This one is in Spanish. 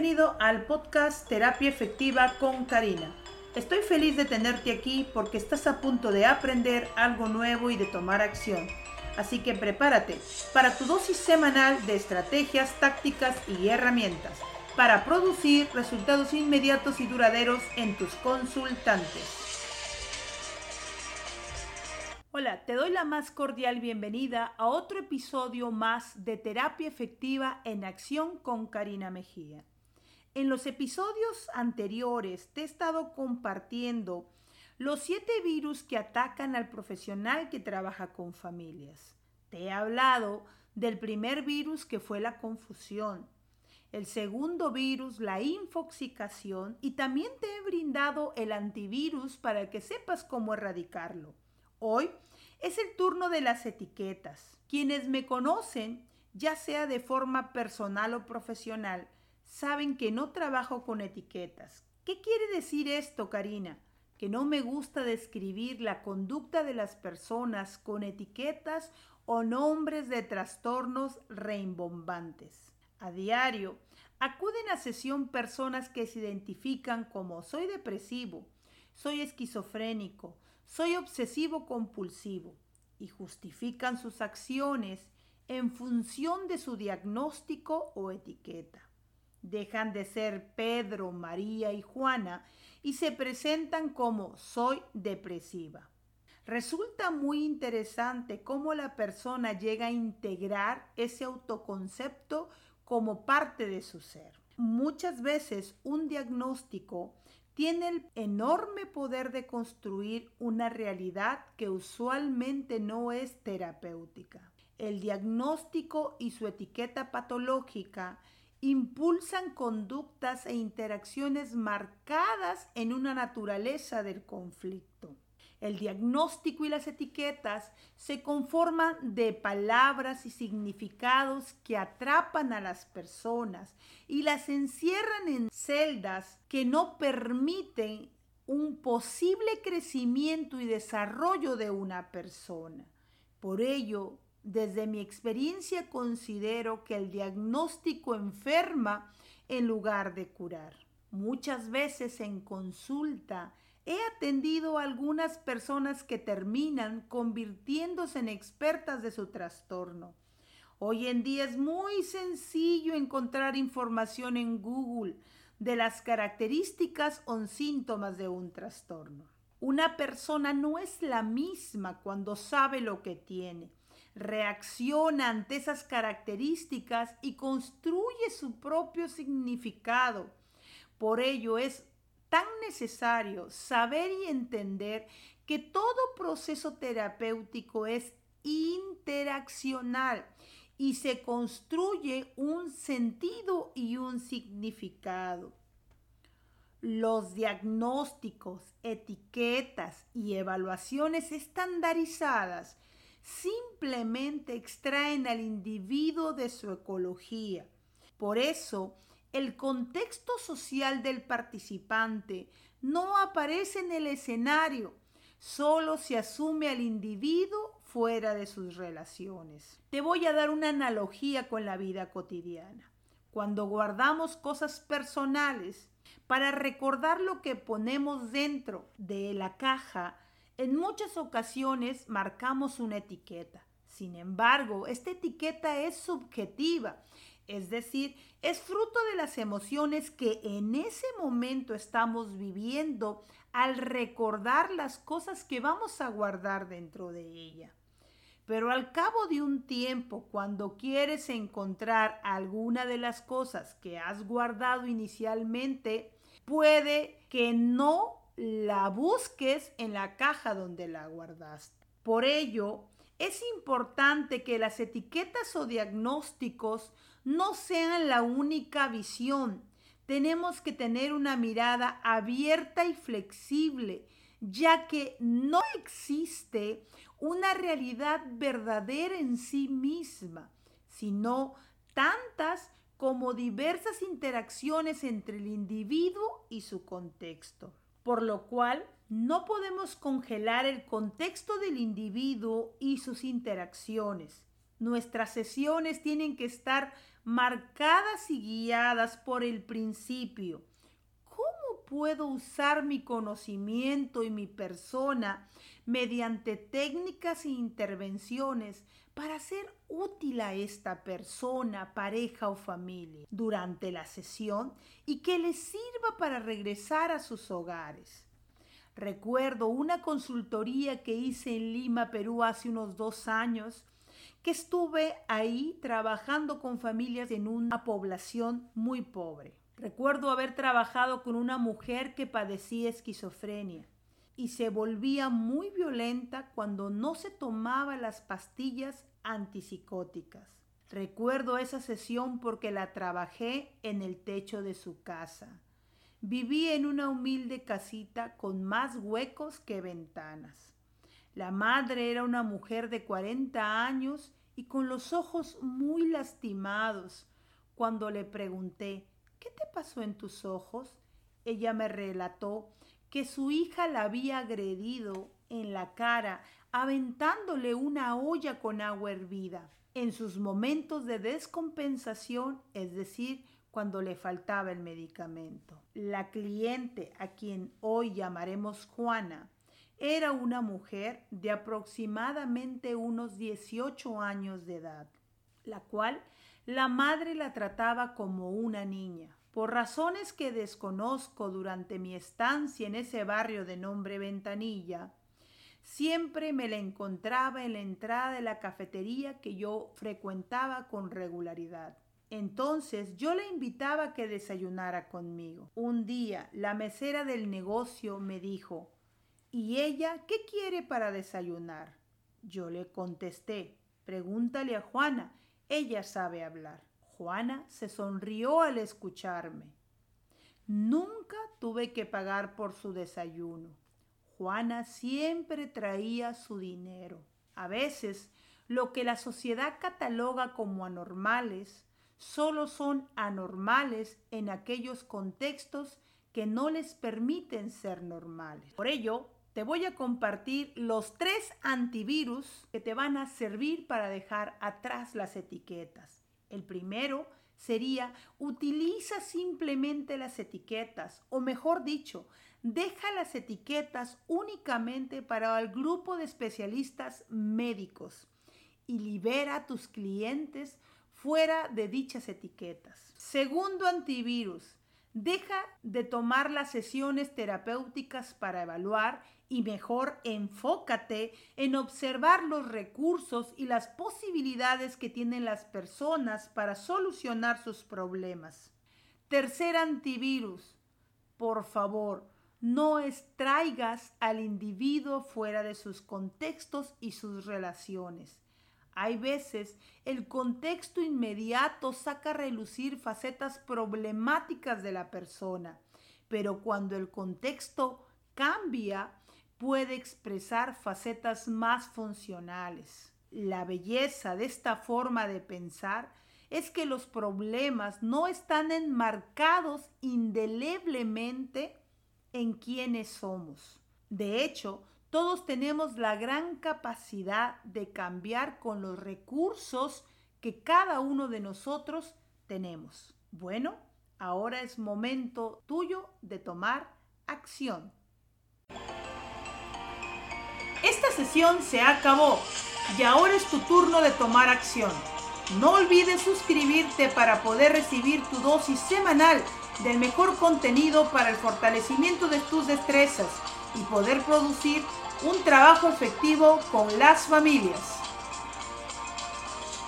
Bienvenido al podcast Terapia Efectiva con Karina. Estoy feliz de tenerte aquí porque estás a punto de aprender algo nuevo y de tomar acción. Así que prepárate para tu dosis semanal de estrategias, tácticas y herramientas para producir resultados inmediatos y duraderos en tus consultantes. Hola, te doy la más cordial bienvenida a otro episodio más de Terapia Efectiva en Acción con Karina Mejía. En los episodios anteriores te he estado compartiendo los siete virus que atacan al profesional que trabaja con familias. Te he hablado del primer virus que fue la confusión, el segundo virus, la infoxicación, y también te he brindado el antivirus para que sepas cómo erradicarlo. Hoy es el turno de las etiquetas. Quienes me conocen, ya sea de forma personal o profesional, saben que no trabajo con etiquetas. ¿Qué quiere decir esto, Karina? Que no me gusta describir la conducta de las personas con etiquetas o nombres de trastornos reimbombantes. A diario, acuden a sesión personas que se identifican como soy depresivo, soy esquizofrénico, soy obsesivo compulsivo y justifican sus acciones en función de su diagnóstico o etiqueta. Dejan de ser Pedro, María y Juana y se presentan como soy depresiva. Resulta muy interesante cómo la persona llega a integrar ese autoconcepto como parte de su ser. Muchas veces un diagnóstico tiene el enorme poder de construir una realidad que usualmente no es terapéutica. El diagnóstico y su etiqueta patológica impulsan conductas e interacciones marcadas en una naturaleza del conflicto. El diagnóstico y las etiquetas se conforman de palabras y significados que atrapan a las personas y las encierran en celdas que no permiten un posible crecimiento y desarrollo de una persona. Por ello, desde mi experiencia considero que el diagnóstico enferma en lugar de curar. Muchas veces en consulta He atendido a algunas personas que terminan convirtiéndose en expertas de su trastorno. Hoy en día es muy sencillo encontrar información en Google de las características o síntomas de un trastorno. Una persona no es la misma cuando sabe lo que tiene. Reacciona ante esas características y construye su propio significado. Por ello es tan necesario saber y entender que todo proceso terapéutico es interaccional y se construye un sentido y un significado. Los diagnósticos, etiquetas y evaluaciones estandarizadas simplemente extraen al individuo de su ecología. Por eso, el contexto social del participante no aparece en el escenario, solo se asume al individuo fuera de sus relaciones. Te voy a dar una analogía con la vida cotidiana. Cuando guardamos cosas personales para recordar lo que ponemos dentro de la caja, en muchas ocasiones marcamos una etiqueta. Sin embargo, esta etiqueta es subjetiva es decir, es fruto de las emociones que en ese momento estamos viviendo al recordar las cosas que vamos a guardar dentro de ella. Pero al cabo de un tiempo, cuando quieres encontrar alguna de las cosas que has guardado inicialmente, puede que no la busques en la caja donde la guardaste. Por ello, es importante que las etiquetas o diagnósticos no sean la única visión. Tenemos que tener una mirada abierta y flexible, ya que no existe una realidad verdadera en sí misma, sino tantas como diversas interacciones entre el individuo y su contexto. Por lo cual, no podemos congelar el contexto del individuo y sus interacciones. Nuestras sesiones tienen que estar marcadas y guiadas por el principio. ¿Cómo puedo usar mi conocimiento y mi persona mediante técnicas e intervenciones para ser útil a esta persona, pareja o familia durante la sesión y que les sirva para regresar a sus hogares? Recuerdo una consultoría que hice en Lima, Perú, hace unos dos años, que estuve ahí trabajando con familias en una población muy pobre. Recuerdo haber trabajado con una mujer que padecía esquizofrenia y se volvía muy violenta cuando no se tomaba las pastillas antipsicóticas. Recuerdo esa sesión porque la trabajé en el techo de su casa. Vivía en una humilde casita con más huecos que ventanas. La madre era una mujer de 40 años y con los ojos muy lastimados. Cuando le pregunté, ¿qué te pasó en tus ojos? Ella me relató que su hija la había agredido en la cara, aventándole una olla con agua hervida. En sus momentos de descompensación, es decir, cuando le faltaba el medicamento. La cliente, a quien hoy llamaremos Juana, era una mujer de aproximadamente unos 18 años de edad, la cual la madre la trataba como una niña. Por razones que desconozco durante mi estancia en ese barrio de nombre Ventanilla, siempre me la encontraba en la entrada de la cafetería que yo frecuentaba con regularidad. Entonces yo le invitaba a que desayunara conmigo. Un día la mesera del negocio me dijo, ¿y ella qué quiere para desayunar? Yo le contesté, pregúntale a Juana, ella sabe hablar. Juana se sonrió al escucharme. Nunca tuve que pagar por su desayuno. Juana siempre traía su dinero. A veces, lo que la sociedad cataloga como anormales solo son anormales en aquellos contextos que no les permiten ser normales. Por ello, te voy a compartir los tres antivirus que te van a servir para dejar atrás las etiquetas. El primero sería utiliza simplemente las etiquetas o mejor dicho, deja las etiquetas únicamente para el grupo de especialistas médicos y libera a tus clientes fuera de dichas etiquetas. Segundo antivirus, deja de tomar las sesiones terapéuticas para evaluar y mejor enfócate en observar los recursos y las posibilidades que tienen las personas para solucionar sus problemas. Tercer antivirus, por favor, no extraigas al individuo fuera de sus contextos y sus relaciones. Hay veces el contexto inmediato saca a relucir facetas problemáticas de la persona, pero cuando el contexto cambia, puede expresar facetas más funcionales. La belleza de esta forma de pensar es que los problemas no están enmarcados indeleblemente en quienes somos. De hecho, todos tenemos la gran capacidad de cambiar con los recursos que cada uno de nosotros tenemos. Bueno, ahora es momento tuyo de tomar acción. Esta sesión se acabó y ahora es tu turno de tomar acción. No olvides suscribirte para poder recibir tu dosis semanal del mejor contenido para el fortalecimiento de tus destrezas y poder producir un trabajo efectivo con las familias.